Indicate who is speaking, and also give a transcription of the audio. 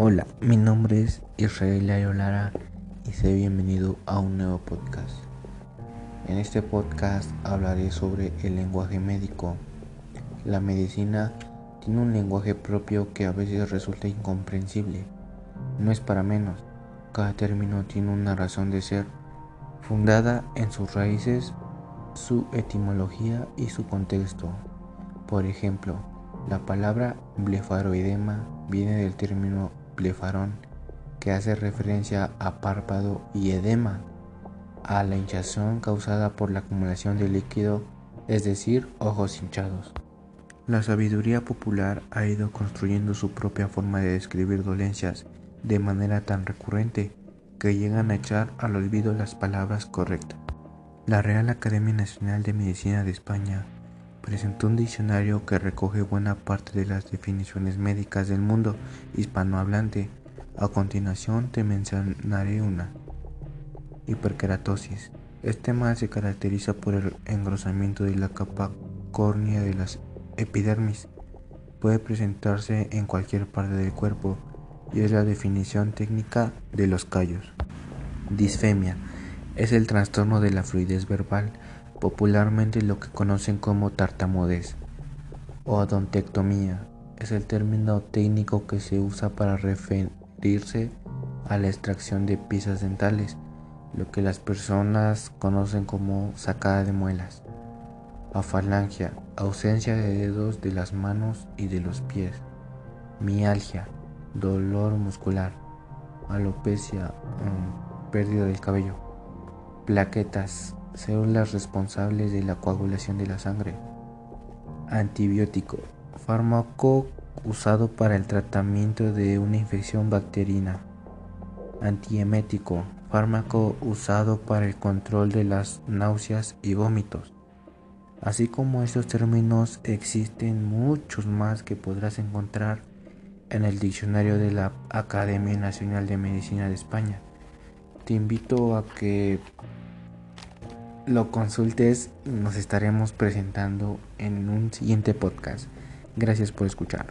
Speaker 1: Hola, mi nombre es Israel Ayolara y sé bienvenido a un nuevo podcast. En este podcast hablaré sobre el lenguaje médico. La medicina tiene un lenguaje propio que a veces resulta incomprensible. No es para menos. Cada término tiene una razón de ser, fundada en sus raíces, su etimología y su contexto. Por ejemplo, la palabra blefaroidema viene del término blefarón, que hace referencia a párpado, y edema, a la hinchazón causada por la acumulación de líquido, es decir, ojos hinchados. La sabiduría popular ha ido construyendo su propia forma de describir dolencias de manera tan recurrente que llegan a echar al olvido las palabras correctas. La Real Academia Nacional de Medicina de España presentó un diccionario que recoge buena parte de las definiciones médicas del mundo hispanohablante. A continuación te mencionaré una. Hiperkeratosis. Este mal se caracteriza por el engrosamiento de la capa córnea de las epidermis. Puede presentarse en cualquier parte del cuerpo y es la definición técnica de los callos. Disfemia. Es el trastorno de la fluidez verbal popularmente lo que conocen como tartamudez. Odontectomía es el término técnico que se usa para referirse a la extracción de piezas dentales, lo que las personas conocen como sacada de muelas. Afalangia, ausencia de dedos de las manos y de los pies. Mialgia, dolor muscular. Alopecia, mm, pérdida del cabello. Plaquetas, células responsables de la coagulación de la sangre. Antibiótico, fármaco usado para el tratamiento de una infección bacteriana. Antiemético, fármaco usado para el control de las náuseas y vómitos. Así como estos términos existen muchos más que podrás encontrar en el diccionario de la Academia Nacional de Medicina de España. Te invito a que lo consultes, nos estaremos presentando en un siguiente podcast. Gracias por escuchar.